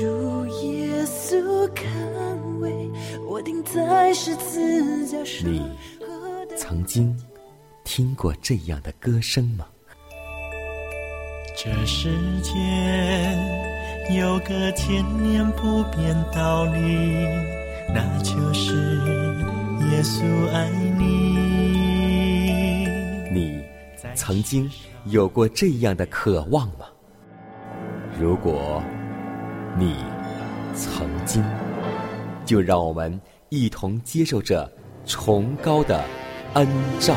主耶稣看为我钉在十字架上。你曾经听过这样的歌声吗？这世间有个千年不变道理，那就是耶稣爱你。你曾经有过这样的渴望吗？如果你曾经，就让我们一同接受这崇高的恩照。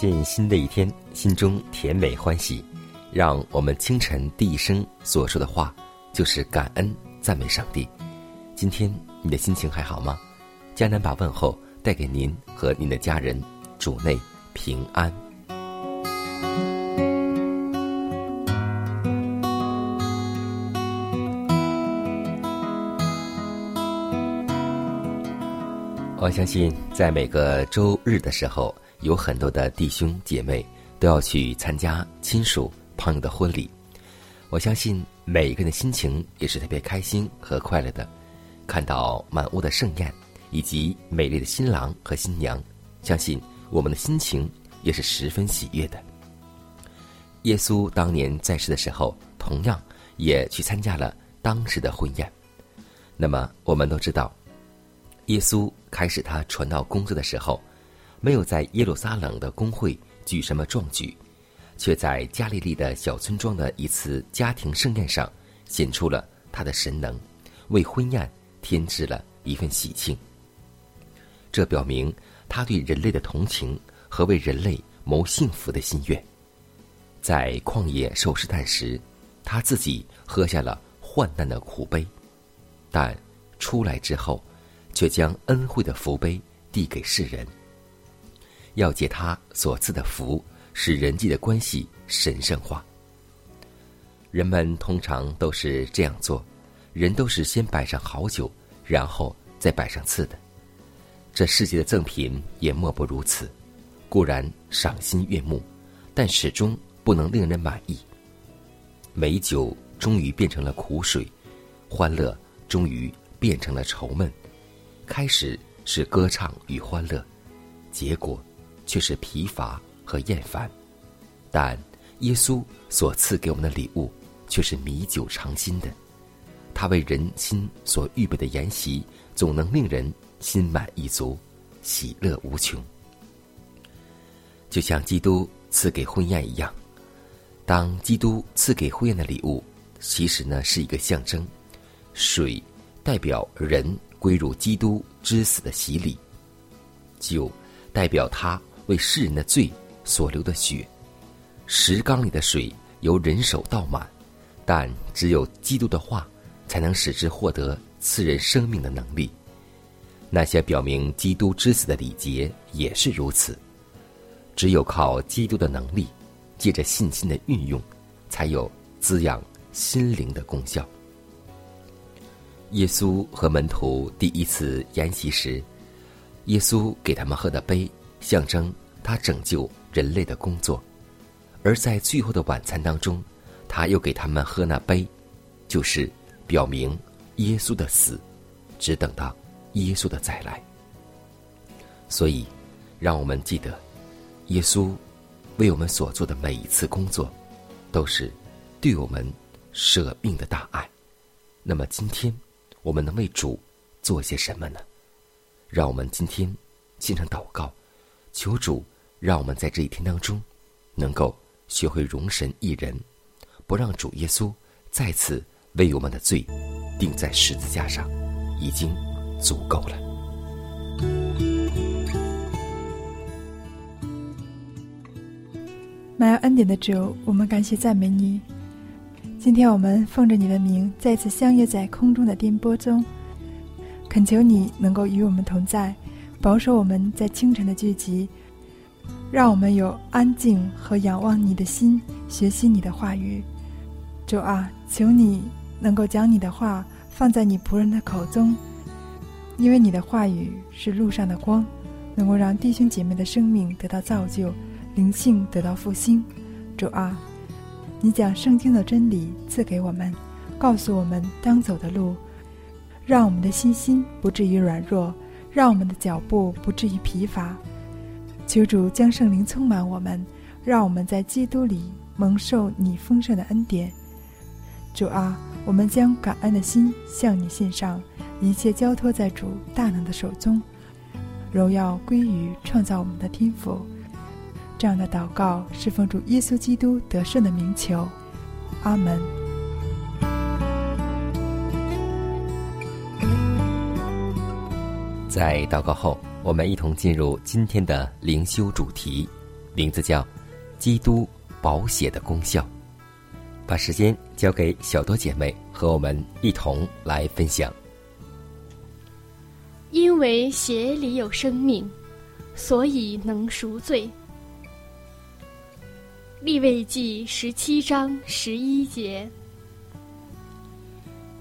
进新的一天，心中甜美欢喜。让我们清晨第一声所说的话，就是感恩赞美上帝。今天你的心情还好吗？迦南把问候带给您和您的家人，主内平安。我相信，在每个周日的时候，有很多的弟兄姐妹都要去参加亲属朋友的婚礼。我相信每一个人的心情也是特别开心和快乐的，看到满屋的盛宴以及美丽的新郎和新娘，相信我们的心情也是十分喜悦的。耶稣当年在世的时候，同样也去参加了当时的婚宴。那么，我们都知道，耶稣开始他传道工作的时候，没有在耶路撒冷的公会举什么壮举，却在加利利的小村庄的一次家庭盛宴上显出了他的神能，为婚宴添置了一份喜庆。这表明他对人类的同情和为人类谋幸福的心愿。在旷野受试探时，他自己喝下了患难的苦杯，但出来之后，却将恩惠的福杯递给世人，要借他所赐的福，使人际的关系神圣化。人们通常都是这样做，人都是先摆上好酒，然后再摆上次的。这世界的赠品也莫不如此，固然赏心悦目，但始终不能令人满意。美酒终于变成了苦水，欢乐终于变成了愁闷。开始是歌唱与欢乐，结果却是疲乏和厌烦。但耶稣所赐给我们的礼物却是弥久长新的。他为人心所预备的筵席，总能令人心满意足，喜乐无穷。就像基督赐给婚宴一样，当基督赐给婚宴的礼物，其实呢是一个象征，水代表人归入基督之死的洗礼，酒代表他为世人的罪所流的血。石缸里的水由人手倒满，但只有基督的话，才能使之获得赐人生命的能力。那些表明基督之死的礼节也是如此。只有靠基督的能力，借着信心的运用，才有滋养心灵的功效。耶稣和门徒第一次筵席时，耶稣给他们喝的杯，象征他拯救人类的工作；而在最后的晚餐当中，他又给他们喝那杯，就是表明耶稣的死，只等到耶稣的再来。所以，让我们记得。耶稣为我们所做的每一次工作，都是对我们舍命的大爱。那么今天，我们能为主做些什么呢？让我们今天献上祷告，求主让我们在这一天当中，能够学会容神一人，不让主耶稣再次为我们的罪钉在十字架上，已经足够了。满有恩典的主，我们感谢赞美你。今天我们奉着你的名，再次相约在空中的颠簸中，恳求你能够与我们同在，保守我们在清晨的聚集，让我们有安静和仰望你的心，学习你的话语。主啊，求你能够将你的话放在你仆人的口中，因为你的话语是路上的光，能够让弟兄姐妹的生命得到造就，灵性得到复兴。主啊。你将圣经的真理赐给我们，告诉我们当走的路，让我们的信心不至于软弱，让我们的脚步不至于疲乏。求主将圣灵充满我们，让我们在基督里蒙受你丰盛的恩典。主啊，我们将感恩的心向你献上，一切交托在主大能的手中，荣耀归于创造我们的天父。这样的祷告是奉主耶稣基督得胜的名求，阿门。在祷告后，我们一同进入今天的灵修主题，名字叫“基督保血的功效”。把时间交给小多姐妹和我们一同来分享。因为血里有生命，所以能赎罪。立位记十七章十一节，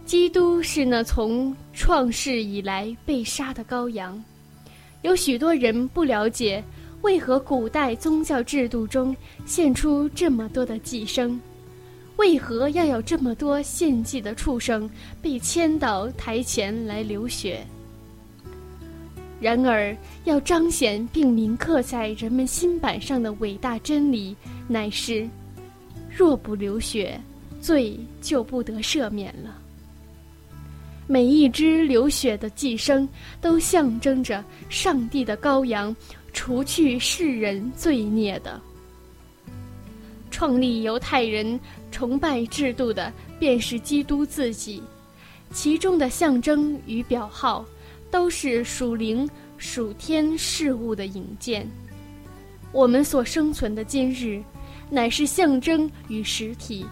基督是那从创世以来被杀的羔羊。有许多人不了解，为何古代宗教制度中献出这么多的祭牲，为何要有这么多献祭的畜生被牵到台前来流血。然而，要彰显并铭刻在人们心板上的伟大真理，乃是：若不流血，罪就不得赦免了。每一只流血的寄生，都象征着上帝的羔羊，除去世人罪孽的。创立犹太人崇拜制度的，便是基督自己，其中的象征与表号。都是属灵、属天事物的引荐。我们所生存的今日，乃是象征与实体。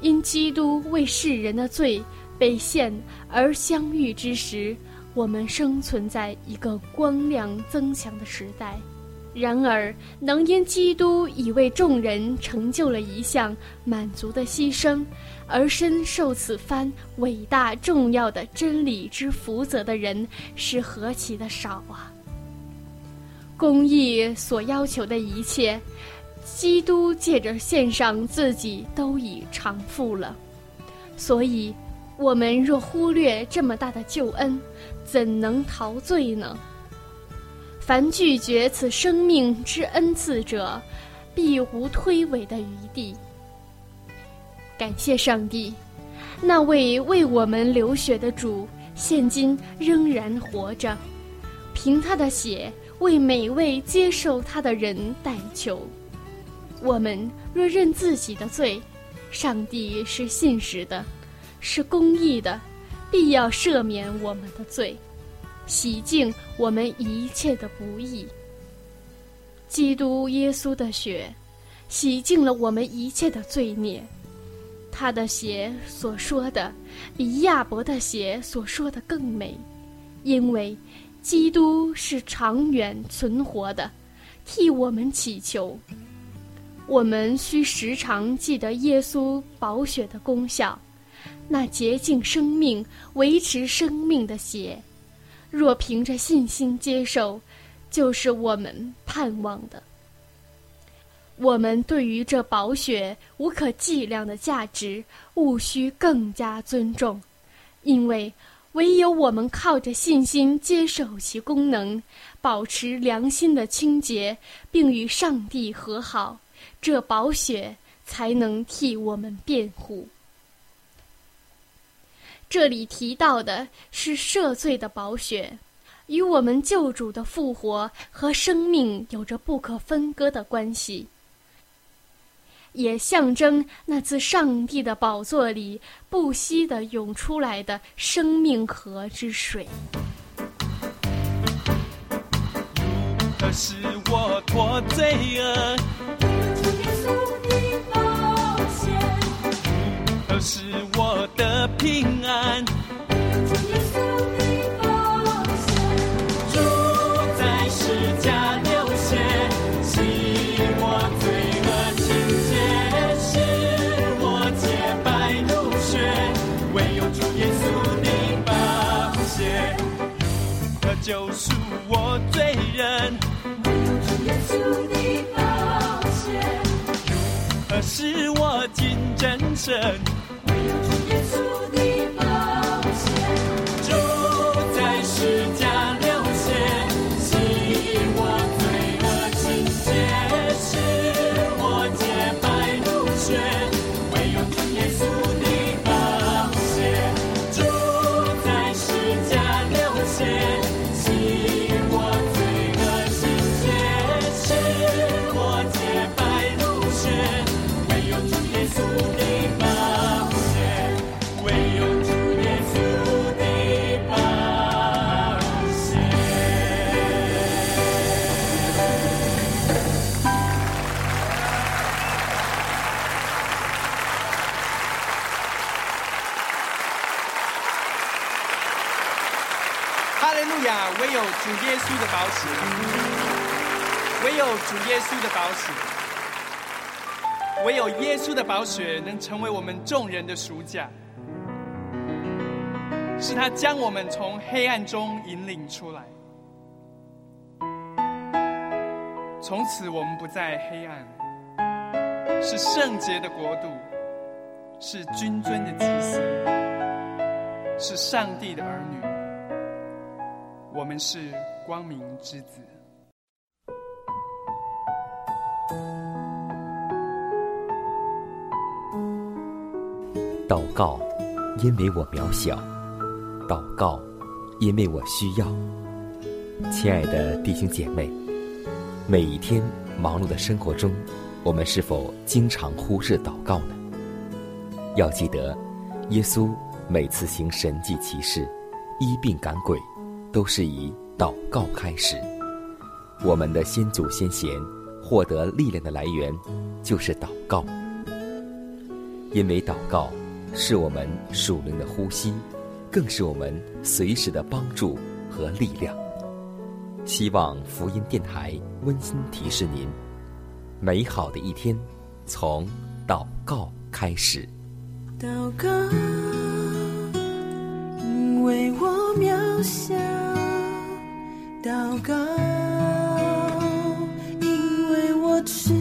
因基督为世人的罪被献而相遇之时，我们生存在一个光亮增强的时代。然而，能因基督已为众人成就了一项满足的牺牲，而深受此番伟大重要的真理之福泽的人，是何其的少啊！公义所要求的一切，基督借着献上自己都已偿付了。所以，我们若忽略这么大的救恩，怎能陶醉呢？凡拒绝此生命之恩赐者，必无推诿的余地。感谢上帝，那位为我们流血的主，现今仍然活着，凭他的血为每位接受他的人代求。我们若认自己的罪，上帝是信实的，是公义的，必要赦免我们的罪。洗净我们一切的不义。基督耶稣的血，洗净了我们一切的罪孽。他的血所说的，比亚伯的血所说的更美，因为基督是长远存活的，替我们祈求。我们需时常记得耶稣宝血的功效，那洁净生命、维持生命的血。若凭着信心接受，就是我们盼望的。我们对于这宝血无可计量的价值，务须更加尊重，因为唯有我们靠着信心接受其功能，保持良心的清洁，并与上帝和好，这宝血才能替我们辩护。这里提到的是赦罪的宝血，与我们救主的复活和生命有着不可分割的关系，也象征那自上帝的宝座里不息的涌出来的生命河之水。可是我脱罪恶，是我的平安。主在世家流血，洗我罪恶清洁，使我洁白如雪。唯有主耶稣的宝血，可救赎我罪人。可是我进真神，唯有主耶稣的宝血，唯有主耶稣的宝血，唯有耶稣的宝血能成为我们众人的赎价，是他将我们从黑暗中引领出来。从此我们不再黑暗，是圣洁的国度，是君尊的祭司，是上帝的儿女。我们是光明之子。祷告，因为我渺小；祷告，因为我需要。亲爱的弟兄姐妹，每一天忙碌的生活中，我们是否经常忽视祷告呢？要记得，耶稣每次行神迹奇事、医病赶鬼，都是以祷告开始。我们的先祖先贤获得力量的来源，就是祷告。因为祷告是我们属灵的呼吸，更是我们随时的帮助和力量。希望福音电台温馨提示您：美好的一天从祷告开始。祷告，因为我渺小；祷告，因为我知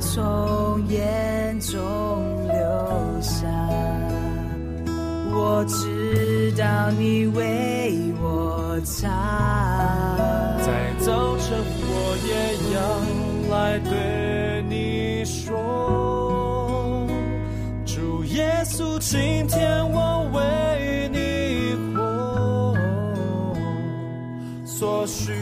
从眼中流下，我知道你为我擦。在早晨，我也要来对你说，主耶稣，今天我为你活，所需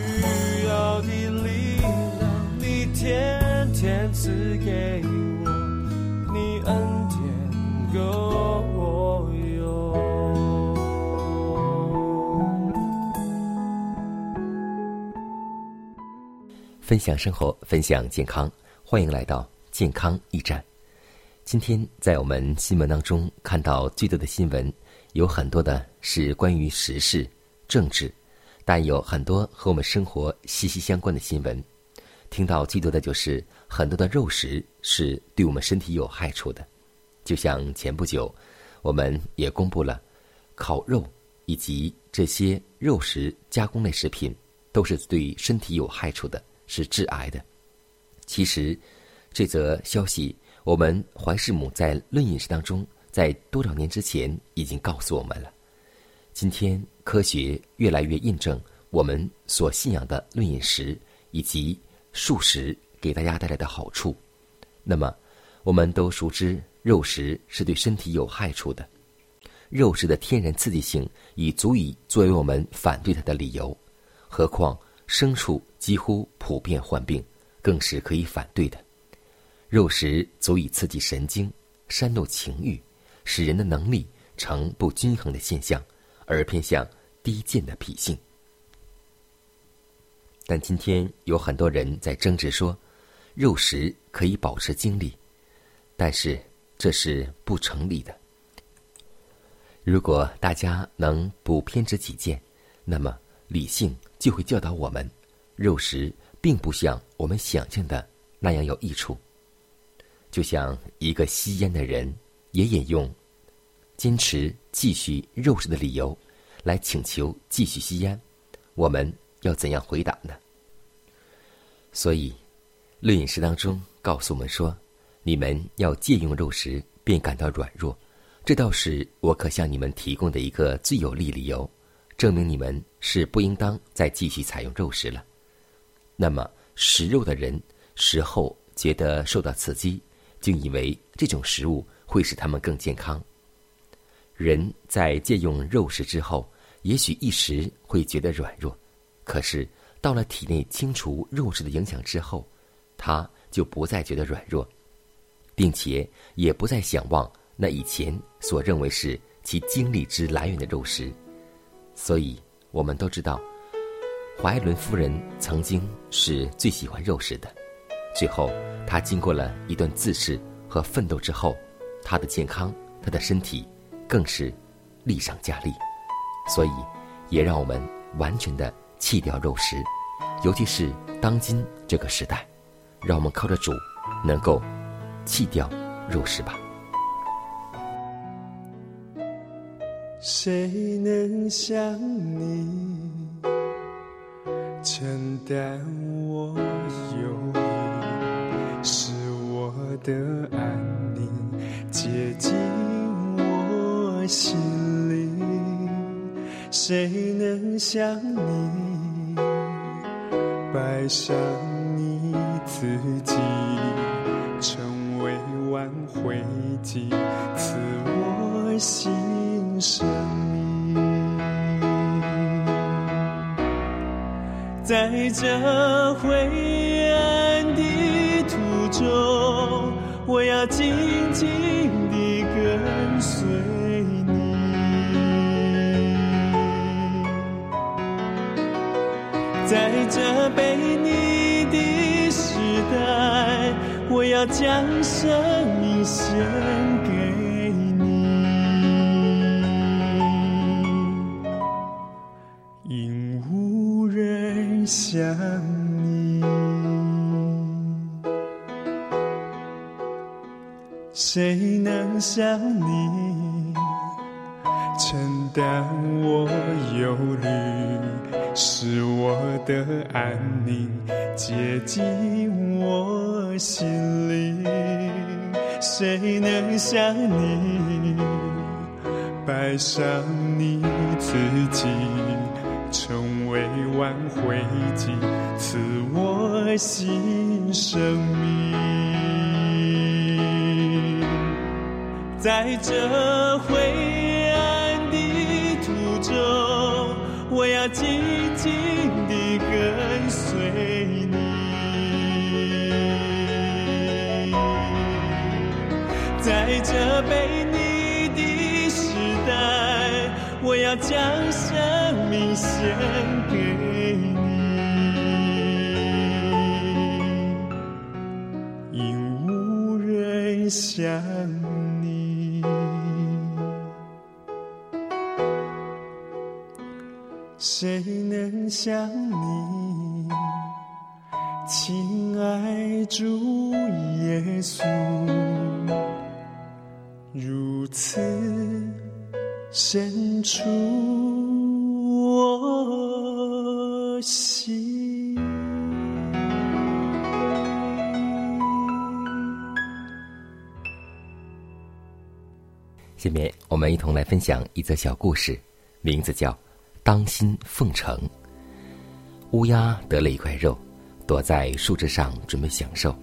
分享生活，分享健康，欢迎来到健康驿站。今天在我们新闻当中看到最多的新闻，有很多的是关于时事、政治，但有很多和我们生活息息相关的新闻。听到最多的就是很多的肉食是对我们身体有害处的，就像前不久，我们也公布了烤肉以及这些肉食加工类食品都是对身体有害处的，是致癌的。其实，这则消息我们怀世母在《论饮食》当中，在多少年之前已经告诉我们了。今天科学越来越印证我们所信仰的论饮食以及素食给大家带来的好处。那么，我们都熟知肉食是对身体有害处的，肉食的天然刺激性已足以作为我们反对它的理由。何况牲畜几乎普遍患病，更是可以反对的。肉食足以刺激神经、煽动情欲，使人的能力呈不均衡的现象，而偏向低贱的脾性。但今天有很多人在争执说，肉食可以保持精力，但是这是不成立的。如果大家能不偏执己见，那么理性就会教导我们，肉食并不像我们想象的那样有益处。就像一个吸烟的人，也引用坚持继续肉食的理由，来请求继续吸烟，我们要怎样回答呢？所以，《论饮食》当中告诉我们说，你们要借用肉食，便感到软弱，这倒是我可向你们提供的一个最有力理由，证明你们是不应当再继续采用肉食了。那么，食肉的人食后觉得受到刺激。就以为这种食物会使他们更健康。人在借用肉食之后，也许一时会觉得软弱，可是到了体内清除肉食的影响之后，他就不再觉得软弱，并且也不再想望那以前所认为是其精力之来源的肉食。所以，我们都知道，怀伦夫人曾经是最喜欢肉食的。最后，她经过了一段自恃和奋斗之后，她的健康，她的身体，更是力上加力。所以，也让我们完全的弃掉肉食，尤其是当今这个时代，让我们靠着主，能够弃掉肉食吧。谁能像你承担我忧虑，使我的安宁接近我心里？谁能像你摆上你自己，成为挽回剂，赐我新生命？在这灰暗的途中，我要紧紧地跟随你。在这被你的时代，我要将生命献给想你。谁能像你承担我忧虑，使我的安宁接近我心里？谁能像你摆上你自己，成为挽回祭，赐我新生命？在这灰暗的途中，我要紧紧地跟随你。在这悲要将生命献给你，因无人像你。谁能像出我心。下面我们一同来分享一则小故事，名字叫《当心奉承》。乌鸦得了一块肉，躲在树枝上准备享受。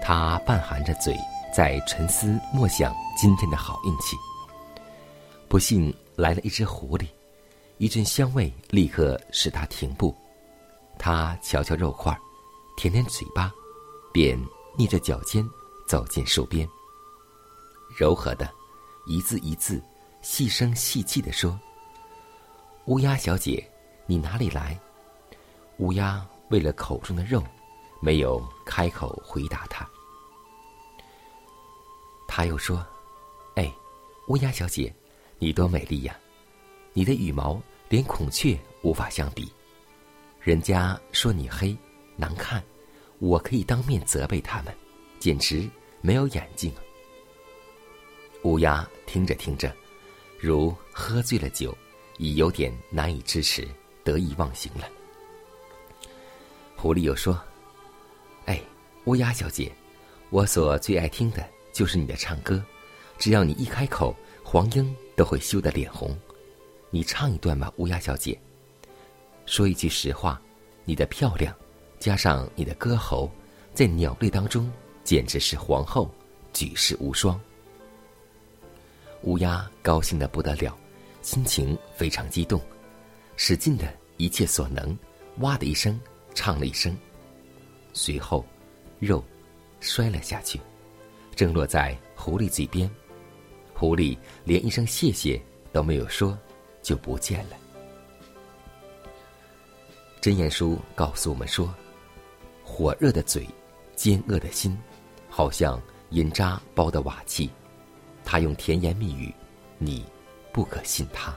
它半含着嘴，在沉思默想今天的好运气。不幸来了一只狐狸，一阵香味立刻使它停步。它瞧瞧肉块，舔舔嘴巴，便逆着脚尖走进树边。柔和的。一字一字，细声细气地说：“乌鸦小姐，你哪里来？”乌鸦为了口中的肉，没有开口回答他。他又说：“哎，乌鸦小姐，你多美丽呀！你的羽毛连孔雀无法相比。人家说你黑难看，我可以当面责备他们，简直没有眼睛。”乌鸦听着听着，如喝醉了酒，已有点难以支持，得意忘形了。狐狸又说：“哎，乌鸦小姐，我所最爱听的就是你的唱歌，只要你一开口，黄莺都会羞得脸红。你唱一段吧，乌鸦小姐。说一句实话，你的漂亮，加上你的歌喉，在鸟类当中简直是皇后，举世无双。”乌鸦高兴的不得了，心情非常激动，使尽了一切所能，哇的一声唱了一声。随后，肉摔了下去，正落在狐狸嘴边，狐狸连一声谢谢都没有说，就不见了。真言书告诉我们说：火热的嘴，尖恶的心，好像银渣包的瓦器。他用甜言蜜语，你不可信他。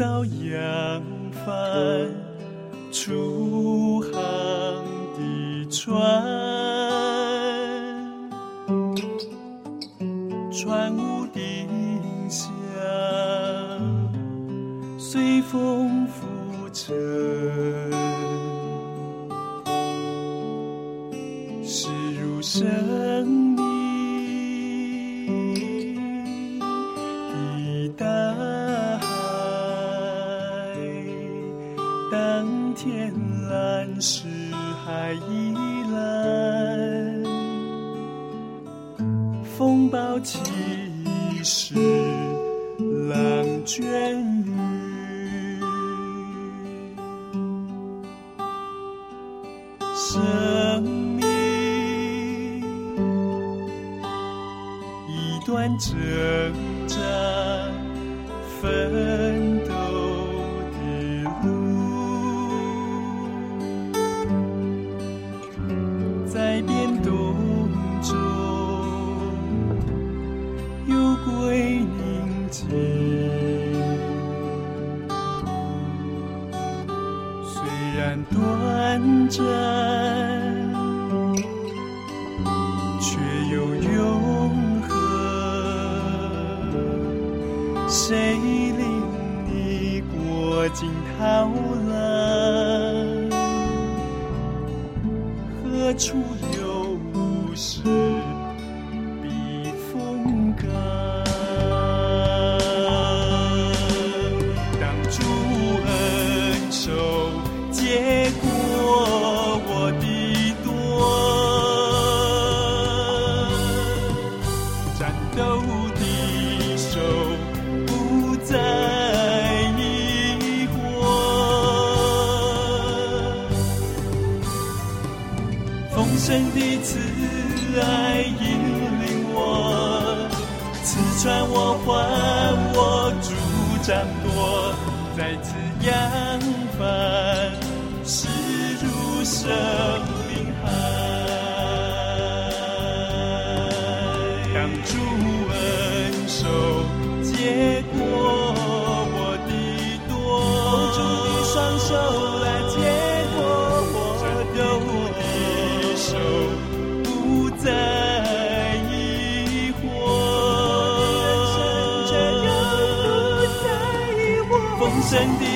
到扬帆出航的船船无丁香随风浮沉驶入深神的慈爱引领我，刺穿我，还我主张，夺，再次扬帆，势如蛇。incendi.